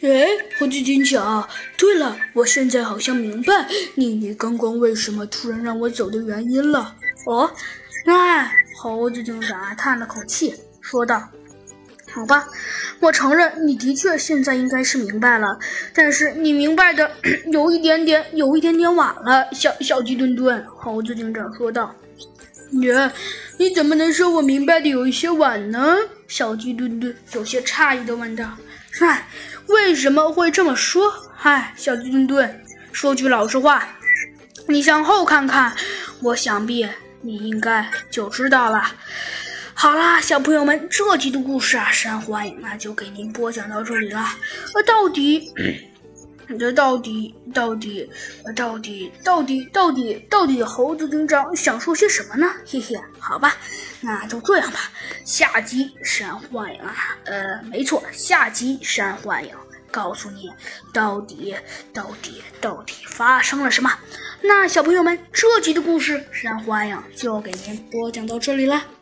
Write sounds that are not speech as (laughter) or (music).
哎，猴子警长，对了，我现在好像明白妮妮刚刚为什么突然让我走的原因了。哦，哎，猴子警长叹了口气，说道：“好吧，我承认你的确现在应该是明白了，但是你明白的 (clears throat) 有一点点，有一点点晚了。”小小鸡墩墩，猴子警长说道：“你你怎么能说我明白的有一些晚呢？”小鸡墩墩有些诧异的问道。嗨，为什么会这么说？嗨，小鸡墩墩，说句老实话，你向后看看，我想必你应该就知道了。好啦，小朋友们，这集的故事啊，山幻影那就给您播讲到这里了。呃，到底？这到底到底到底到底到底到底猴子警长想说些什么呢？嘿嘿，好吧，那就这样吧。下集山幻影啊，呃，没错，下集山幻影告诉你到底到底到底发生了什么。那小朋友们，这集的故事山幻影就给您播讲到这里了。